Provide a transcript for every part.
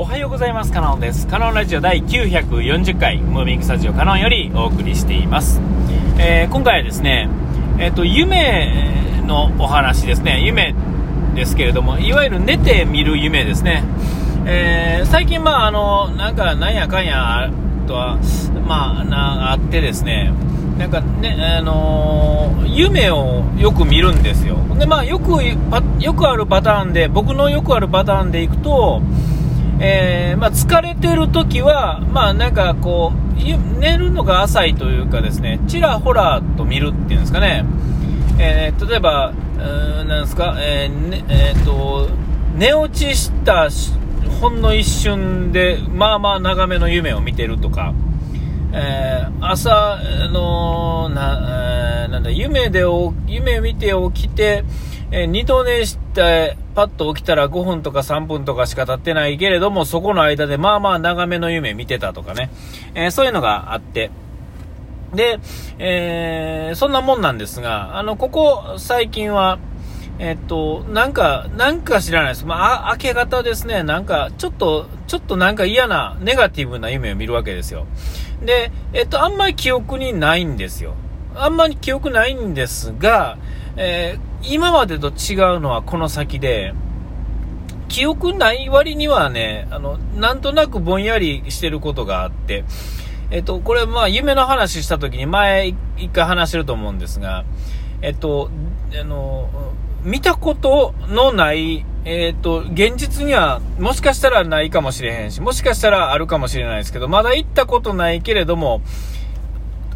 おはようございます。カノンです。カノンラジオ第940回ムービングスタジオカノンよりお送りしています、えー、今回はですねえっ、ー、と夢のお話ですね。夢ですけれどもいわゆる寝て見る夢ですね、えー、最近まああのなんかなんやかんやとはまあなあってですね。なんかね、あのー、夢をよく見るんですよ。で、まあ、よく、よくあるパターンで、僕のよくあるパターンでいくと、えー、まあ、疲れてる時は、まあ、なんかこう、寝るのが浅いというかですね、ちらほらと見るっていうんですかね、えー、例えば、なんですか、えーねえーと、寝落ちしたほんの一瞬で、まあまあ長めの夢を見てるとか、えー、朝のな、えー、なんだ夢で夢見て起きて、えー、二度寝してパッと起きたら5分とか3分とかしか経ってないけれどもそこの間でまあまあ長めの夢見てたとかね、えー、そういうのがあってで、えー、そんなもんなんですがあのここ最近はえっと、なんか、なんか知らないです。まあ、明け方ですね、なんか、ちょっと、ちょっとなんか嫌な、ネガティブな夢を見るわけですよ。で、えっと、あんまり記憶にないんですよ。あんまり記憶ないんですが、えー、今までと違うのはこの先で、記憶ない割にはね、あの、なんとなくぼんやりしてることがあって、えっと、これ、まあ、夢の話した時に前一回話してると思うんですが、えっと、あの、見たことのない、えっ、と、現実にはもしかしたらないかもしれへんし、もしかしたらあるかもしれないですけど、まだ行ったことないけれども、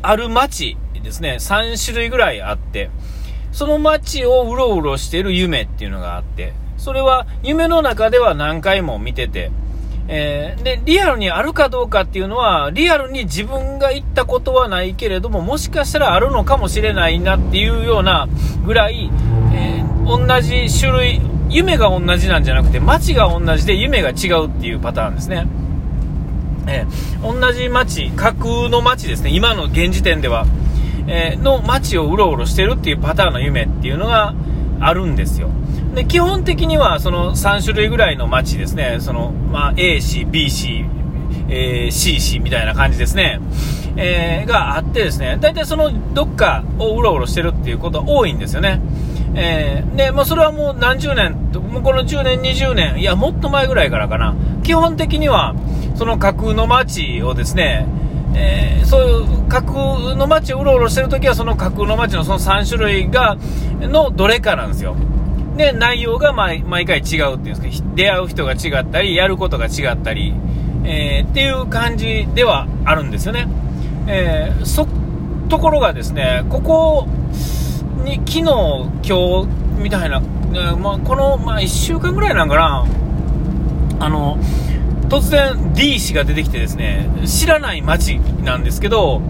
ある街ですね、3種類ぐらいあって、その街をうろうろしてる夢っていうのがあって、それは夢の中では何回も見てて、えー、で、リアルにあるかどうかっていうのは、リアルに自分が行ったことはないけれども、もしかしたらあるのかもしれないなっていうようなぐらい、えー、同じ種類、夢が同じなんじゃなくて、街が同じで夢が違うっていうパターンですね。えー、同じ街、架空の街ですね、今の現時点では、えー、の街をうろうろしてるっていうパターンの夢っていうのがあるんですよ。で、基本的にはその3種類ぐらいの街ですね、その、まあ、A 市、B 市、えー、C 市みたいな感じですね、えー、があってですね、大体そのどっかをうろうろしてるっていうことは多いんですよね。えー、で、まあ、それはもう何十年、もうこの10年、20年、いや、もっと前ぐらいからかな。基本的には、その架空の街をですね、えー、そういう架空の街をうろうろしてるときは、その架空の街のその3種類が、のどれかなんですよ。で、内容が毎毎回違うっていうんですか、出会う人が違ったり、やることが違ったり、えー、っていう感じではあるんですよね。えー、そ、ところがですね、ここ、に昨日、今日みたいな、まあ、この、まあ、1週間ぐらいなんかな、あの、突然 D 氏が出てきてですね、知らない街なんですけど、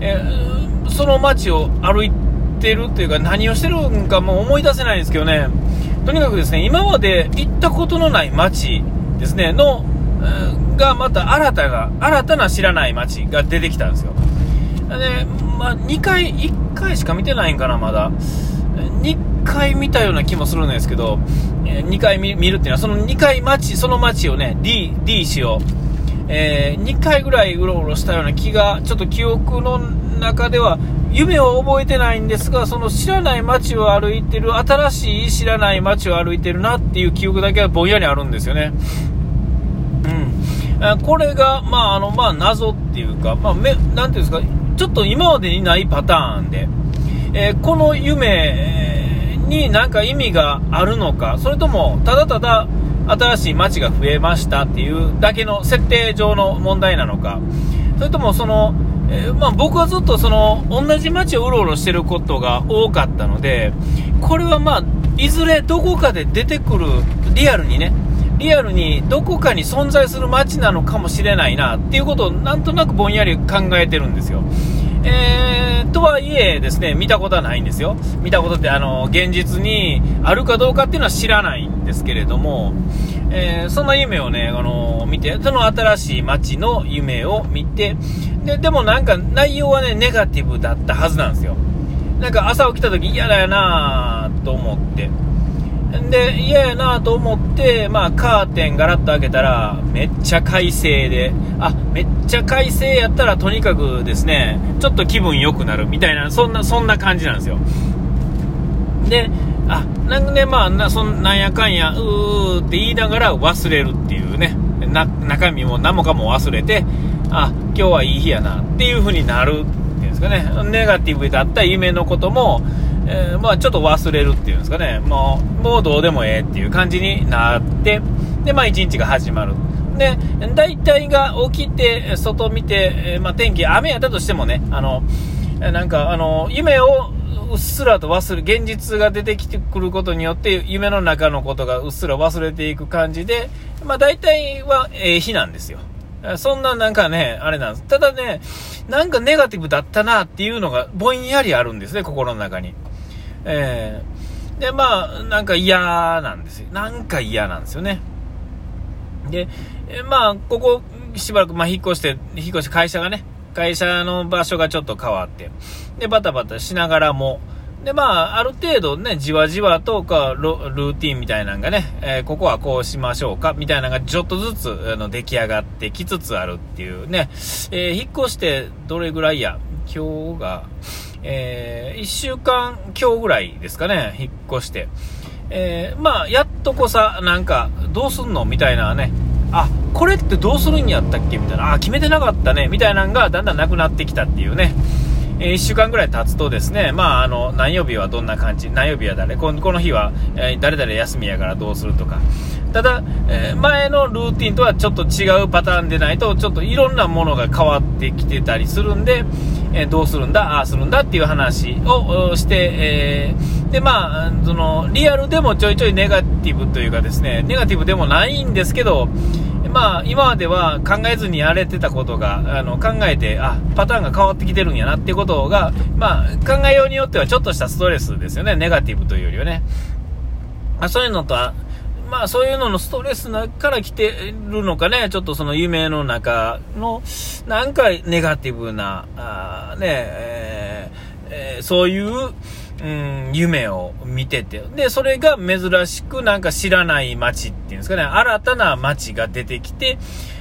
えー、その街を歩いてるっていうか何をしてるんかもう思い出せないんですけどね、とにかくですね、今まで行ったことのない街ですね、の、がまた新たな、新たな知らない街が出てきたんですよ。で、まあ、2回、1回しか見てないんかな、まだ。2回見たような気もするんですけどえ、2回見るっていうのは、その2回街、その街をね、D、D 氏を、えー、2回ぐらいうろうろしたような気が、ちょっと記憶の中では、夢を覚えてないんですが、その知らない街を歩いてる、新しい知らない街を歩いてるなっていう記憶だけはぼんやりあるんですよね。うん。これが、まあ、あの、まあ、謎っていうか、まあ、め、なんていうんですか、ちょっと今までにないパターンで、えー、この夢になんか意味があるのか、それともただただ新しい街が増えましたっていうだけの設定上の問題なのか、それともその、えー、まあ、僕はずっとその同じ街をうろうろしてることが多かったので、これはまあ、いずれどこかで出てくる、リアルにね、リアルにどこかに存在する街なのかもしれないなっていうことをなんとなくぼんやり考えてるんですよ。えー、とはいえですね、見たことはないんですよ。見たことって、あの、現実にあるかどうかっていうのは知らないんですけれども、えー、そんな夢をね、あの、見て、その新しい街の夢を見て、で、でもなんか内容はね、ネガティブだったはずなんですよ。なんか朝起きた時嫌だよなと思って、で、嫌やなと思って、まあ、カーテンガラッと開けたら、めっちゃ快晴で、あ、めっちゃ快晴やったら、とにかくですね、ちょっと気分良くなるみたいな、そんな、そんな感じなんですよ。で、あ、なんで、まあ、な、そんなんやかんや、うーって言いながら忘れるっていうね、な、中身も何もかも忘れて、あ、今日はいい日やなっていう風になるっていうんですかね、ネガティブだった夢のことも、えー、まあ、ちょっと忘れるっていうんですかね、もう、もうどうでもええっていう感じになって、で、まあ、一日が始まる。で、大体が起きて、外見て、まあ、天気、雨やったとしてもね、あの、なんか、あの、夢をうっすらと忘れ、現実が出てきてくることによって、夢の中のことがうっすら忘れていく感じで、まあ、大体はええ日なんですよ。そんななんかね、あれなんです。ただね、なんかネガティブだったなっていうのがぼんやりあるんですね、心の中に。えー、で、まあ、なんか嫌なんですよ。なんか嫌なんですよね。で、えまあ、ここ、しばらく、まあ、引っ越して、引っ越して会社がね、会社の場所がちょっと変わって、で、バタバタしながらも、で、まあ、ある程度ね、じわじわとか、ルーティンみたいなのがね、えー、ここはこうしましょうか、みたいなのがちょっとずつ、あの、出来上がってきつつあるっていうね、えー、引っ越してどれぐらいや、今日が、えー、1週間今日ぐらいですかね、引っ越して。えー、まあ、やっとこさ、なんか、どうすんのみたいなね、あ、これってどうするんやったっけ？みたいな、あ、決めてなかったね、みたいなのがだんだんなくなってきたっていうね。えー、1週間ぐらい経つとですね、まあ、あの、何曜日はどんな感じ、何曜日は誰、この日は、えー、誰々休みやからどうするとか。ただ、えー、前のルーティンとはちょっと違うパターンでないと、ちょっといろんなものが変わってきてたりするんで、えどうするんだ、ああするんだっていう話をして、えで、まあ、その、リアルでもちょいちょいネガティブというかですね、ネガティブでもないんですけど、まあ、今までは考えずにやれてたことが、あの、考えて、あ、パターンが変わってきてるんやなっていうことが、まあ、考えようによってはちょっとしたストレスですよね。ネガティブというよりはね。まあ、そういうのとは、まあ、そういうののストレスから来てるのかね、ちょっとその夢の中の、なんかネガティブな、あね、えーえー、そういう、うん、夢を見てて。で、それが珍しくなんか知らない街っていうんですかね、新たな街が出てきて、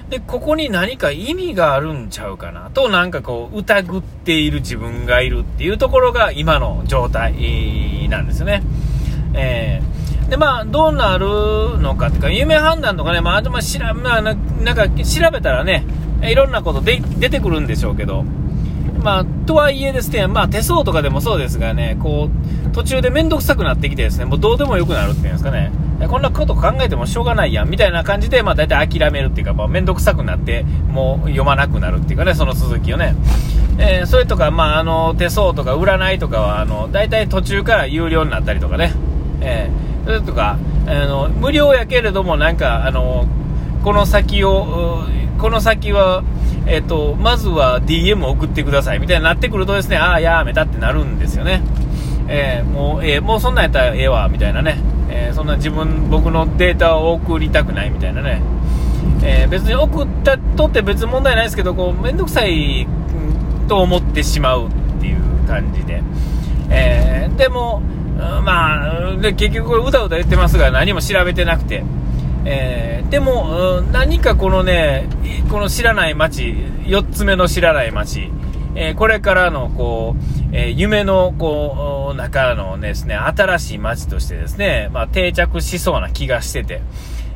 で、ここに何か意味があるんちゃうかなと、なんかこう、疑っている自分がいるっていうところが今の状態なんですね。えー、で、まあ、どうなるのかっていうか、夢判断とかね、まあ、まあ、しら、まあ、なんか調べたらね、いろんなことで出てくるんでしょうけど、まあ、とはいえですね、まあ、手相とかでもそうですがね、こう、途中で面倒くさくなってきてですね、もうどうでもよくなるっていうんですかね、こんなこと考えてもしょうがないやん、みたいな感じで、まあ、大体諦めるっていうか、まあ、面倒くさくなって、もう読まなくなるっていうかね、その続きをね。えー、それとか、まあ、あの、手相とか占いとかは、あの、大体途中から有料になったりとかね、えー、とか、あの、無料やけれども、なんか、あの、この先を、この先は、えっ、と、まずは DM 送ってくださいみたいになってくるとですね、ああ、やめたってなるんですよね。えー、もう、えー、もうそんなんやったらええわ、みたいなね。えー、そんな自分、僕のデータを送りたくないみたいなね。え別に送ったとって別に問題ないですけど、こう、めんどくさいと思ってしまうっていう感じで。えでも、まあ、で結局これうだうだ言ってますが何も調べてなくて。えー、でも、何かこのね、この知らない街、4つ目の知らない街、えー、これからのこう、えー、夢のこう中のですね、新しい街としてですね、まあ、定着しそうな気がしてて、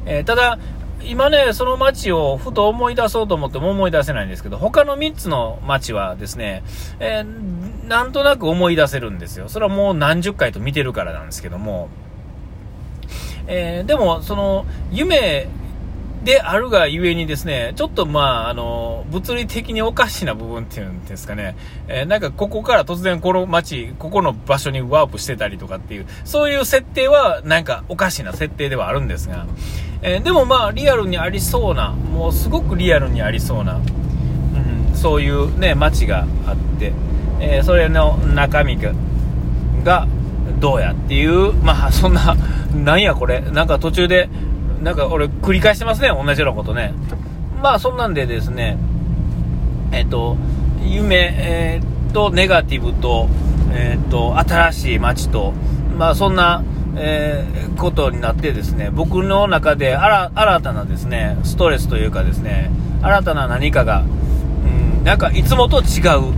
えただ、今ね、その街をふと思い出そうと思っても思い出せないんですけど、他の3つの街はですね、えなんとなく思い出せるんですよ。それはもう何十回と見てるからなんですけども、えー、でも、その、夢であるがゆえにですね、ちょっとまあ、あの、物理的におかしな部分っていうんですかね、えー、なんかここから突然この街、ここの場所にワープしてたりとかっていう、そういう設定はなんかおかしな設定ではあるんですが、えー、でもまあ、リアルにありそうな、もうすごくリアルにありそうな、うん、そういうね、街があって、えー、それの中身が、どうやっていう、まあそんな、なんやこれ、なんか途中で、なんか俺繰り返してますね、同じようなことね。まあそんなんでですね、えっ、ー、と、夢、えー、と、ネガティブと、えっ、と、新しい街と、まあそんな、えー、ことになってですね、僕の中で新たなですね、ストレスというかですね、新たな何かが、うん、なんかいつもと違う、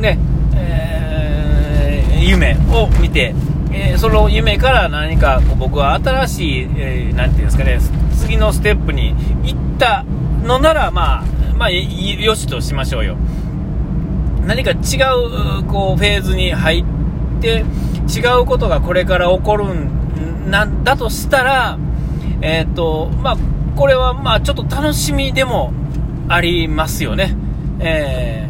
ね、えー、夢を見て、えー、その夢から何かこう僕は新しい、えー、ていうんですかね、次のステップに行ったのなら、まあ、まあ、よしとしましょうよ。何か違う、こう、フェーズに入って、違うことがこれから起こるんなんだとしたら、えっ、ー、と、まあ、これはまあちょっと楽しみでもありますよね。えー、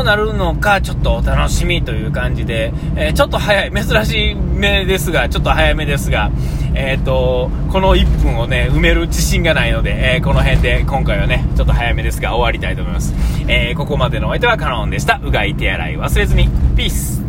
どうなるのかちょっとお楽しみという感じで、えー、ちょっと早い、珍しい目ですが、ちょっと早めですが、えっ、と、この1分をね、埋める自信がないので、えこの辺で今回はね、ちょっと早めですが終わりたいと思います。えここまでのお相手はカノンでした。うがい手洗い忘れずに。ピース